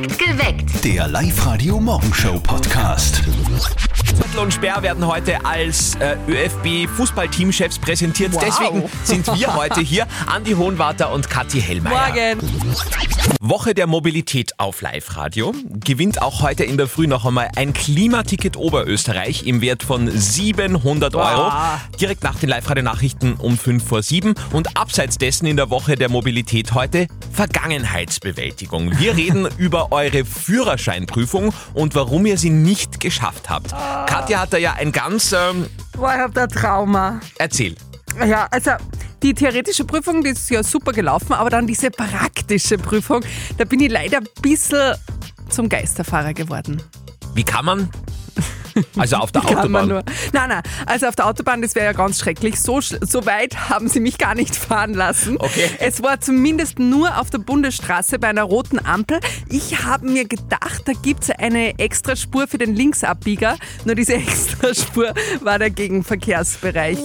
Geweckt. Der Live-Radio-Morgenshow-Podcast. Zettel und Sperr werden heute als äh, ÖFB-Fußballteamchefs präsentiert. Wow. Deswegen sind wir heute hier, Andi Hohenwarter und Kathi Hellmeier. Morgen. Woche der Mobilität auf Live-Radio. Gewinnt auch heute in der Früh noch einmal ein Klimaticket Oberösterreich im Wert von 700 Euro. Direkt nach den Live-Radio-Nachrichten um 5 vor 7. Und abseits dessen in der Woche der Mobilität heute Vergangenheitsbewältigung. Wir reden über eure Führerscheinprüfung und warum ihr sie nicht geschafft habt. Katja hat da ja ein ganz... Ähm, Boah, ich hab da Trauma. erzähl. Ja, also die theoretische Prüfung, die ist ja super gelaufen, aber dann diese praktische Prüfung, da bin ich leider ein bisschen zum Geisterfahrer geworden. Wie kann man... Also auf der Kann man Autobahn. nur. Nein, nein, also auf der Autobahn, das wäre ja ganz schrecklich. So, so weit haben sie mich gar nicht fahren lassen. Okay. Es war zumindest nur auf der Bundesstraße bei einer roten Ampel. Ich habe mir gedacht, da gibt es eine Extraspur für den Linksabbieger. Nur diese Extraspur war der Gegenverkehrsbereich.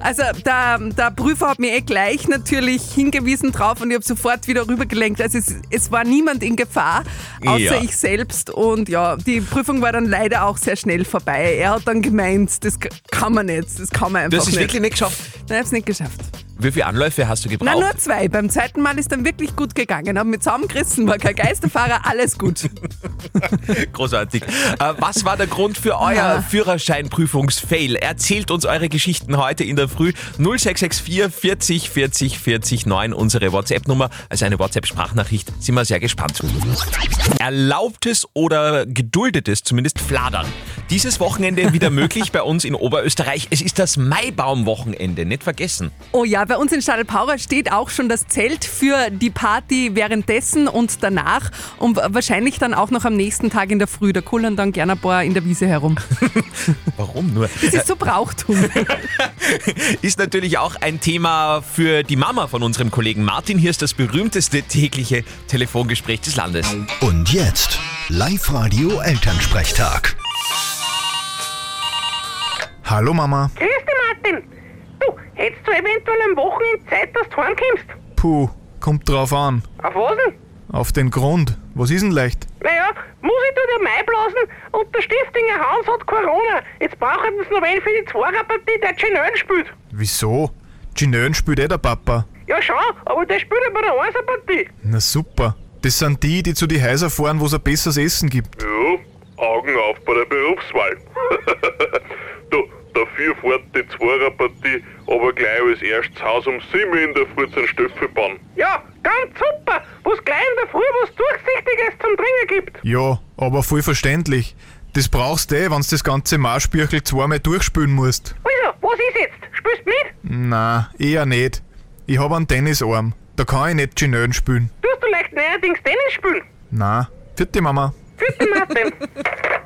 Also der, der Prüfer hat mir eh gleich natürlich hingewiesen drauf und ich habe sofort wieder rübergelenkt. Also es, es war niemand in Gefahr, außer Ja. ich selbst. Und ja, die Prüfung war dann leider auch sehr schnell vorbei. Er hat dann gemeint, das kann man nicht, das kann man Du einfach hast es nicht. wirklich nicht geschafft. Nein, ich hab's nicht geschafft. Wie viele Anläufe hast du gebraucht? Nein, nur zwei. Beim zweiten Mal ist dann wirklich gut gegangen. Haben mit zusammengerissen, war kein Geisterfahrer, alles gut. Großartig. Äh, was war der Grund für euer Führerscheinprüfungs-Fail? Erzählt uns eure Geschichten heute in der Früh. 0664 40 40 40 9, unsere WhatsApp-Nummer. Also eine WhatsApp-Sprachnachricht. Sind wir sehr gespannt. Erlaubtes oder geduldetes, zumindest Fladern. Dieses Wochenende wieder möglich bei uns in Oberösterreich. Es ist das Maibaum-Wochenende, nicht vergessen. Oh ja, bei uns in Stadelpaura steht auch schon das Zelt für die Party währenddessen und danach und wahrscheinlich dann auch noch am nächsten Tag in der Früh. Da kullern dann gerne ein paar in der Wiese herum. Warum nur? Das ist so Brauchtum. Ist natürlich auch ein Thema für die Mama von unserem Kollegen Martin. Hier ist das berühmteste tägliche Telefongespräch des Landes. Und jetzt Live-Radio Elternsprechtag. Hallo Mama. Grüß dich, Martin. Du, hättest du eventuell am Wochenende Zeit, dass du heimkommst? Puh, kommt drauf an. Auf was denn? Auf den Grund. Was ist denn leicht? Naja, Musi tut ja Mai blasen und der Stiftinger Hans hat Corona. Jetzt brauchen sie noch wen für die Zweierpartie, der Chinön spielt. Wieso? Ginön spielt eh der Papa. Ja schon, aber der spielt ja bei der Einserpartie. Na super. Das sind die, die zu die Häuser fahren, wo es ein besseres Essen gibt. Ja, Augen auf bei der Berufswahl. Fährt die Zweierpartie aber gleich als erstes Haus um 7 Uhr in der Früh zum Stöffelbahn. Ja, ganz super, wo's gleich in der Früh was Durchsichtiges zum Trinken gibt. Ja, aber voll verständlich. Das brauchst du eh, wenn du das ganze Marschbüchel zweimal durchspülen musst. Also, was ist jetzt? Spielst du mit? Na, eher nicht. Ich hab einen Tennisarm. Da kann ich nicht Ginön spielen. Tust du leicht neuerdings Tennis spielen? Na, vierte Mama. Vierte Martin.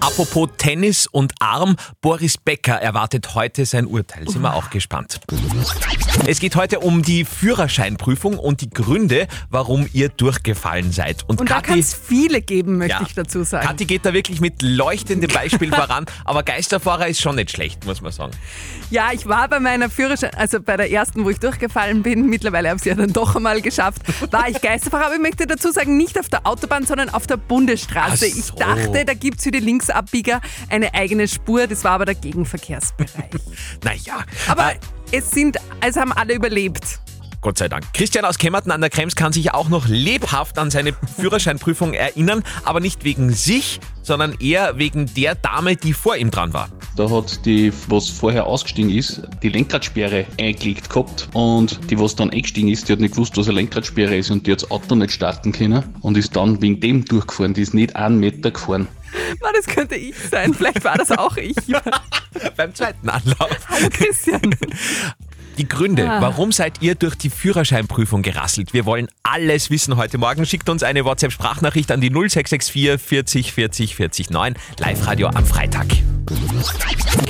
Apropos Tennis und Arm, Boris Becker erwartet heute sein Urteil. Sind wir auch gespannt. Es geht heute um die Führerscheinprüfung und die Gründe, warum ihr durchgefallen seid. Und, Und da kann Kathi, es viele geben, möchte Ja. ich dazu sagen. Kathi geht da wirklich mit leuchtendem Beispiel voran, aber Geisterfahrer ist schon nicht schlecht, muss man sagen. Ja, ich war bei meiner Führerschein, also bei der ersten, wo ich durchgefallen bin, mittlerweile habe ich es ja dann doch einmal geschafft, war ich Geisterfahrer, aber ich möchte dazu sagen, nicht auf der Autobahn, sondern auf der Bundesstraße. So. Ich dachte, da gibt es für die Linksabbieger eine eigene Spur, das war aber der Gegenverkehrsbereich. Naja, Aber äh, es sind, es haben alle überlebt. Gott sei Dank. Christian aus Kemmerton an der Krems kann sich auch noch lebhaft an seine Führerscheinprüfung erinnern, aber nicht wegen sich, sondern eher wegen der Dame, die vor ihm dran war. Da hat die, was vorher ausgestiegen ist, die Lenkradsperre eingelegt gehabt und die, was dann eingestiegen ist, die hat nicht gewusst, was eine Lenkradsperre ist und die hat das Auto nicht starten können und ist dann wegen dem durchgefahren. Die ist nicht einen Meter gefahren. Na, das könnte ich sein, vielleicht war das auch ich. Beim zweiten Anlauf. Hallo Christian. Die Gründe, Ah. warum seid ihr durch die Führerscheinprüfung gerasselt? Wir wollen alles wissen heute Morgen. Schickt uns eine WhatsApp-Sprachnachricht an die 0664 40 40 40 9. Live-Radio am Freitag.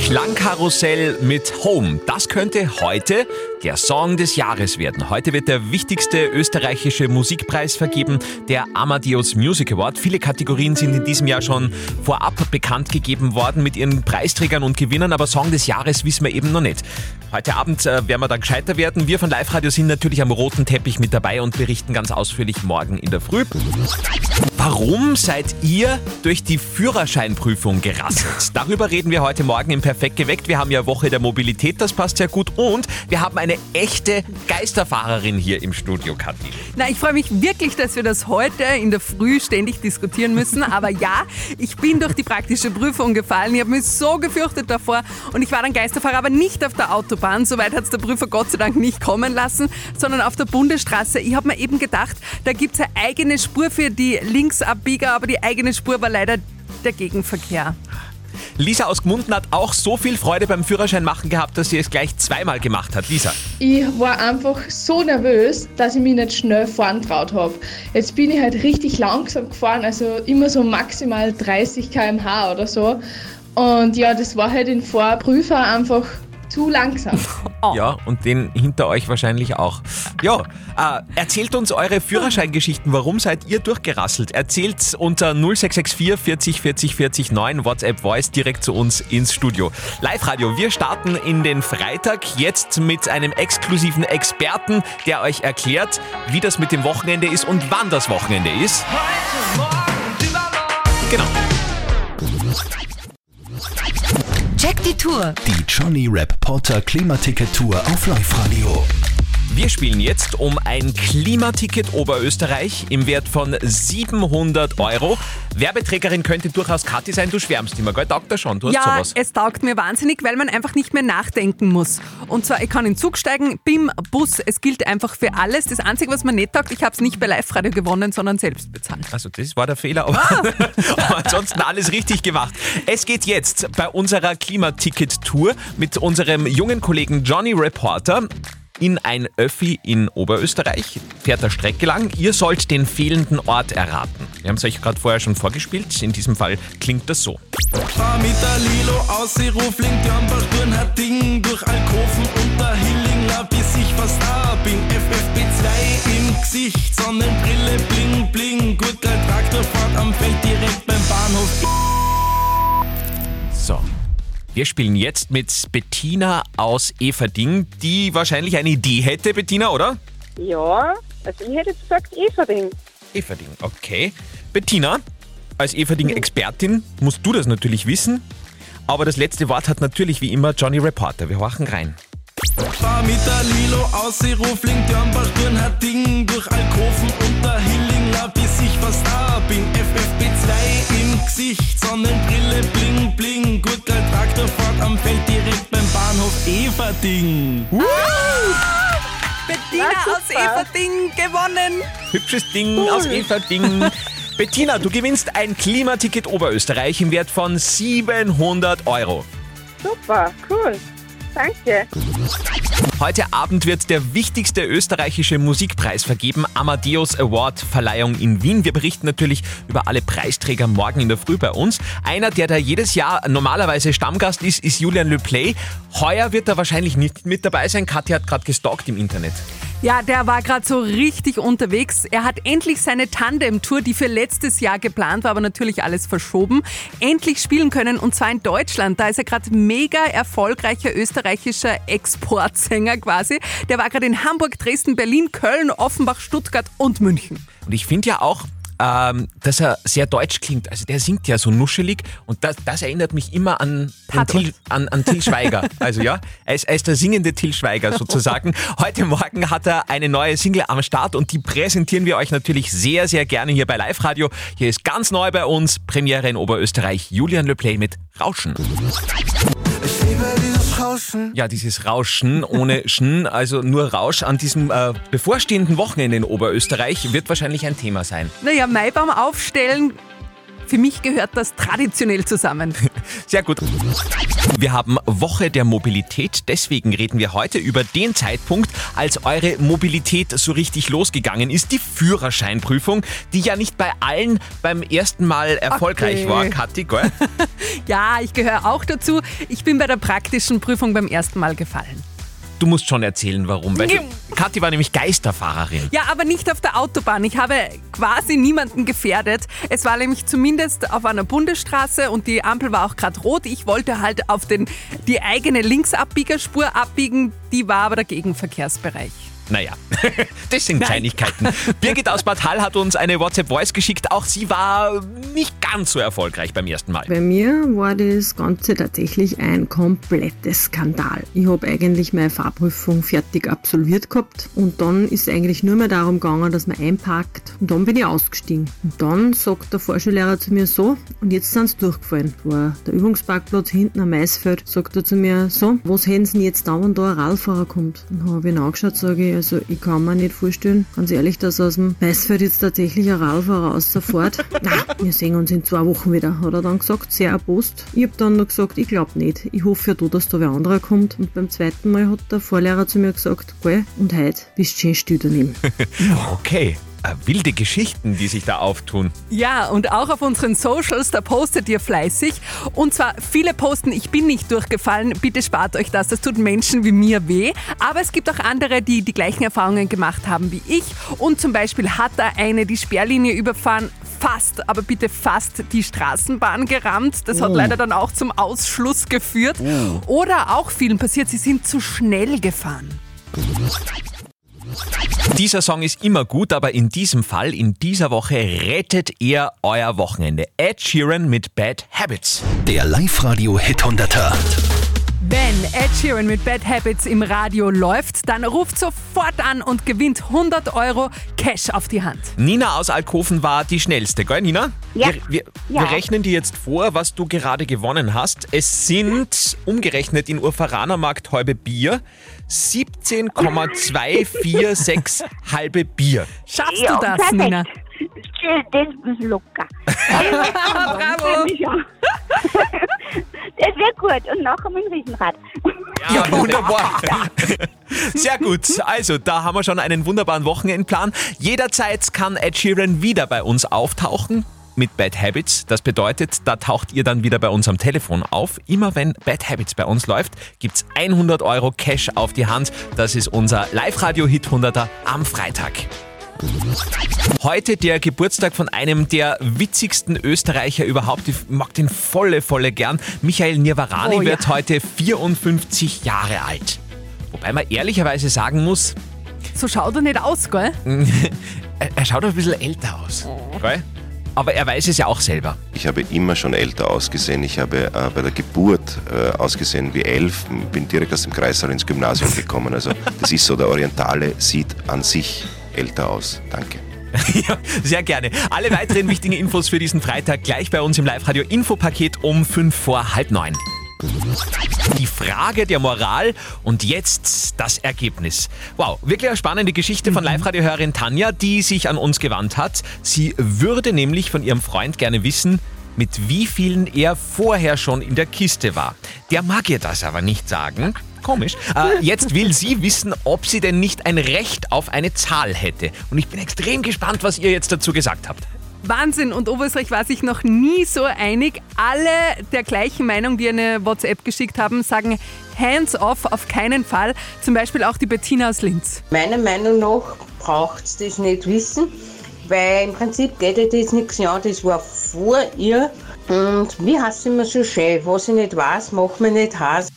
Klangkarussell mit Home. Das könnte heute der Song des Jahres werden. Heute wird der wichtigste österreichische Musikpreis vergeben, der Amadeus Music Award. Viele Kategorien sind in diesem Jahr schon vorab bekannt gegeben worden mit ihren Preisträgern und Gewinnern, aber Song des Jahres wissen wir eben noch nicht. Heute Abend äh, werden wir dann gescheiter werden. Wir von Live Radio sind natürlich am roten Teppich mit dabei und berichten ganz ausführlich morgen in der Früh. Warum seid ihr durch die Führerscheinprüfung gerasselt? Darüber reden wir heute Morgen im Perfekt geweckt. Wir haben ja Woche der Mobilität, das passt sehr gut. Und wir haben eine echte Geisterfahrerin hier im Studio, Kathi. Na, ich freue mich wirklich, dass wir das heute in der Früh ständig diskutieren müssen. Aber ja, ich bin durch die praktische Prüfung gefallen. Ich habe mich so gefürchtet davor und ich war dann Geisterfahrer, aber nicht auf der Autobahn. Soweit hat es der Prüfer Gott sei Dank nicht kommen lassen, sondern auf der Bundesstraße. Ich habe mir eben gedacht, da gibt es eine eigene Spur für die Linksabbieger, aber die eigene Spur war leider der Gegenverkehr. Lisa aus Gmunden hat auch so viel Freude beim Führerschein machen gehabt, dass sie es gleich zweimal gemacht hat. Lisa. Ich war einfach so nervös, dass ich mich nicht schnell fahren traut habe. Jetzt bin ich halt richtig langsam gefahren, also immer so maximal 30 km/h oder so. Und ja, das war halt in Vorprüfer einfach zu langsam. Ja, und den hinter euch wahrscheinlich auch. Ja, äh, erzählt uns eure Führerscheingeschichten. Warum seid ihr durchgerasselt? Erzählt unter 0664 40 40 40 9 WhatsApp Voice direkt zu uns ins Studio. Live-Radio, wir starten in den Freitag jetzt mit einem exklusiven Experten, der euch erklärt, wie das mit dem Wochenende ist und wann das Wochenende ist. Genau. Check die Tour. Die Johnny Rap Porter Klimaticket Tour auf Live Radio. Wir spielen jetzt um ein Klimaticket Oberösterreich im Wert von 700 Euro. Werbeträgerin könnte durchaus Kathi sein, du schwärmst immer, gell? Taugt das schon? Du hast Ja, sowas. es taugt mir wahnsinnig, weil man einfach nicht mehr nachdenken muss. Und zwar, ich kann in den Zug steigen, BIM, Bus, es gilt einfach für alles. Das Einzige, was mir nicht taugt, ich habe es nicht bei Live-Radio gewonnen, sondern selbst bezahlt. Also das war der Fehler, aber, aber ansonsten alles richtig gemacht. Es geht jetzt bei unserer Klimaticket-Tour mit unserem jungen Kollegen Johnny Reporter in ein Öffi in Oberösterreich, fährt der Strecke lang. Ihr sollt den fehlenden Ort erraten. Wir haben es euch gerade vorher schon vorgespielt. In diesem Fall klingt das so. Fahr mit der Lilo aus Ruf, link Dörnbach, Dürnhatting, durch Alkoven und der Hillingler, bis ich fast da bin. FFP2 im Gesicht, Sonnenbrille, bling, bling, gut geil, Traktorfahrt am Feld direkt Wir spielen jetzt mit Bettina aus Everding, die wahrscheinlich eine Idee hätte, Bettina, oder? Ja, also ich hätte jetzt gesagt Everding. Everding, okay. Bettina, als Everding-Expertin musst du das natürlich wissen. Aber das letzte Wort hat natürlich wie immer Johnny Reporter. Wir horchen rein. Fahr mit der Lilo aus Ruf, link Dörnbach, Dürnhatting, durch Alkoven und der Hillingler, Everding. Bettina Na, aus. Everding gewonnen. Hübsches Ding aus Everding. Bettina, du gewinnst ein Klimaticket Oberösterreich im Wert von 700 Euro. Super, cool. Danke. Heute Abend wird der wichtigste österreichische Musikpreis vergeben, Amadeus Award Verleihung in Wien. Wir berichten natürlich über alle Preisträger morgen in der Früh bei uns. Einer, der da jedes Jahr normalerweise Stammgast ist, ist Julian Le Play. Heuer wird er wahrscheinlich nicht mit dabei sein. Katja hat gerade gestalkt im Internet. Ja, der war gerade so richtig unterwegs. Er hat endlich seine Tandem-Tour, die für letztes Jahr geplant war, aber natürlich alles verschoben, endlich spielen können und zwar in Deutschland. Da ist er gerade mega erfolgreicher österreichischer Exportsänger quasi. Der war gerade in Hamburg, Dresden, Berlin, Köln, Offenbach, Stuttgart und München. Und ich finde ja auch, ähm, dass er sehr deutsch klingt. Also der singt ja so nuschelig und das, das erinnert mich immer an. Till, an, an Till Schweiger. Also ja, er ist, er ist der singende Till Schweiger sozusagen. Heute Morgen hat er eine neue Single am Start und die präsentieren wir euch natürlich sehr, sehr gerne hier bei Live Radio. Hier ist ganz neu bei uns Premiere in Oberösterreich Julian Le Play mit Rauschen. Ja, dieses Rauschen ohne Schen, also nur Rausch an diesem äh, bevorstehenden Wochenende in Oberösterreich wird wahrscheinlich ein Thema sein. Naja, Maibaum aufstellen Für mich gehört das traditionell zusammen. Sehr gut. Wir haben Woche der Mobilität, deswegen reden wir heute über den Zeitpunkt, als eure Mobilität so richtig losgegangen ist, die Führerscheinprüfung, die ja nicht bei allen beim ersten Mal erfolgreich Okay. war, Kathi, gell? Ja, ich gehöre auch dazu. Ich bin bei der praktischen Prüfung beim ersten Mal gefallen. Du musst schon erzählen, warum. Weil Kathi war nämlich Geisterfahrerin. Ja, aber nicht auf der Autobahn. Ich habe quasi niemanden gefährdet. Es war nämlich zumindest auf einer Bundesstraße und die Ampel war auch gerade rot. Ich wollte halt auf den, die eigene Linksabbiegerspur abbiegen, die war aber der Gegenverkehrsbereich. Naja, das sind Kleinigkeiten. Birgit aus Bad Hall hat uns eine WhatsApp-Voice geschickt. Auch sie war nicht ganz so erfolgreich beim ersten Mal. Bei mir war das Ganze tatsächlich ein komplettes Skandal. Ich habe eigentlich meine Fahrprüfung fertig absolviert gehabt und dann ist es eigentlich nur mehr darum gegangen, dass man einparkt und dann bin ich ausgestiegen. Und dann sagt der Vorschullehrer zu mir so und jetzt sind sie durchgefallen. War der Übungsparkplatz hinten am Maisfeld, sagt er zu mir so, was hätten sie denn jetzt da, wenn da ein Radfahrer kommt? Dann habe ich ihn angeschaut, sage ich, also ich kann mir nicht vorstellen, ganz ehrlich, dass aus dem Maisfeld jetzt tatsächlich ein Radfahrer rausfährt. Nein, wir sehen uns in zwei Wochen wieder, hat er dann gesagt, sehr erbost. Ich habe dann noch gesagt, ich glaube nicht. Ich hoffe ja du, dass da wer anderer kommt. Und beim zweiten Mal hat der Vorlehrer zu mir gesagt, gell, und heute bist du schön still daneben. Okay, wilde Geschichten, die sich da auftun. Ja, und auch auf unseren Socials, da postet ihr fleißig. Und zwar viele posten, ich bin nicht durchgefallen, bitte spart euch das, das tut Menschen wie mir weh. Aber es gibt auch andere, die die gleichen Erfahrungen gemacht haben wie ich. Und zum Beispiel hat da eine die Sperrlinie überfahren, fast, aber bitte fast die Straßenbahn gerammt. Das hat Oh. leider dann auch zum Ausschluss geführt. Oh. Oder auch vielen passiert, sie sind zu schnell gefahren. Dieser Song ist immer gut, aber in diesem Fall, in dieser Woche, rettet er euer Wochenende. Ed Sheeran mit Bad Habits. Der Live-Radio Hit 100er. Wenn Ed Sheeran mit Bad Habits im Radio läuft, dann ruft sofort an und gewinnt 100 Euro Cash auf die Hand. Nina aus Alkoven war die schnellste, gell, Nina? Ja. Wir, wir, Ja. wir rechnen dir jetzt vor, was du gerade gewonnen hast. Es sind umgerechnet in Urferanermarkt halbe Bier 17,246 halbe Bier. Schaffst Ja, du das, perfekt. Nina? Das ist locker. Bravo. Das wäre gut. Und nachher mit dem Riesenrad. Ja, wunderbar. Sehr gut. Also, da haben wir schon einen wunderbaren Wochenendplan. Jederzeit kann Ed Sheeran wieder bei uns auftauchen mit Bad Habits. Das bedeutet, da taucht ihr dann wieder bei uns am Telefon auf. Immer wenn Bad Habits bei uns läuft, gibt's 100 Euro Cash auf die Hand. Das ist unser Live-Radio-Hit 100er am Freitag. Heute der Geburtstag von einem der witzigsten Österreicher überhaupt. Ich mag den volle, volle gern. Michael Nirvarani Oh ja. wird heute 54 Jahre alt. Wobei man ehrlicherweise sagen muss, So schaut er nicht aus, gell? er, er schaut ein bisschen älter aus. Gell? Aber er weiß es ja auch selber. Ich habe immer schon älter ausgesehen. Ich habe äh, bei der Geburt äh, ausgesehen wie elf, bin direkt aus dem Kreissaal ins Gymnasium gekommen. Also das ist so, der Orientale sieht an sich älter aus. Danke. ja, sehr gerne. Alle weiteren wichtigen Infos für diesen Freitag gleich bei uns im Live-Radio Infopaket um 5 vor halb neun. Die Frage der Moral und jetzt das Ergebnis. Wow, wirklich eine spannende Geschichte von Live-Radio-Hörerin Tanja, die sich an uns gewandt hat. Sie würde nämlich von ihrem Freund gerne wissen, mit wie vielen er vorher schon in der Kiste war. Der mag ihr das aber nicht sagen. Komisch. Äh, jetzt will sie wissen, ob sie denn nicht ein Recht auf eine Zahl hätte. Und ich bin extrem gespannt, was ihr jetzt dazu gesagt habt. Wahnsinn und Oberösterreich war sich noch nie so einig. Alle der gleichen Meinung, die eine WhatsApp geschickt haben, sagen hands off, auf keinen Fall. Zum Beispiel auch die Bettina aus Linz. Meiner Meinung nach braucht es das nicht wissen, weil im Prinzip geht ihr das nichts an, das war vor ihr. Und wie heißt immer so schön, was ich nicht weiß, macht mir nicht heiß.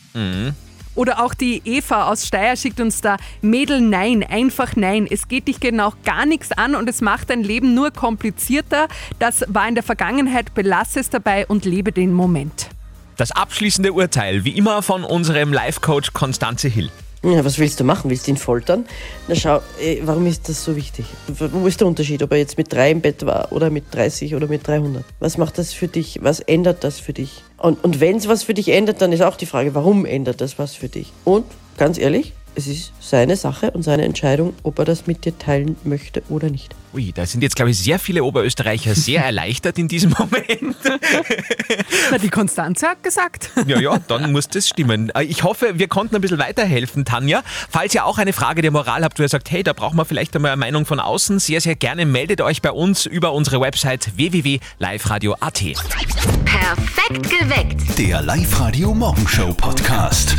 Oder auch die Eva aus Steyr schickt uns da Mädel nein, einfach nein. Es geht dich genau gar nichts an und es macht dein Leben nur komplizierter. Das war in der Vergangenheit, belasse es dabei und lebe den Moment. Das abschließende Urteil, wie immer von unserem Life-Coach Konstanze Hill. Ja, was willst du machen? Willst du ihn foltern? Na schau, äh, warum ist das so wichtig? Wo ist der Unterschied, ob er jetzt mit drei im Bett war oder mit 30 oder mit 300? Was macht das für dich? Was ändert das für dich? Und, und wenn es was für dich ändert, dann ist auch die Frage, warum ändert das was für dich? Und, ganz ehrlich, es ist seine Sache und seine Entscheidung, ob er das mit dir teilen möchte oder nicht. Ui, da sind jetzt, glaube ich, sehr viele Oberösterreicher sehr erleichtert in diesem Moment. Na, die Konstanze hat gesagt. Ja, ja, dann muss das stimmen. Äh, Ich hoffe, wir konnten ein bisschen weiterhelfen, Tanja. Falls ihr auch eine Frage der Moral habt, wo ihr sagt, hey, da brauchen wir vielleicht einmal eine Meinung von außen, sehr, sehr gerne meldet euch bei uns über unsere Website www.liveradio.at. Perfekt geweckt. Der Live-Radio Morgenshow Podcast.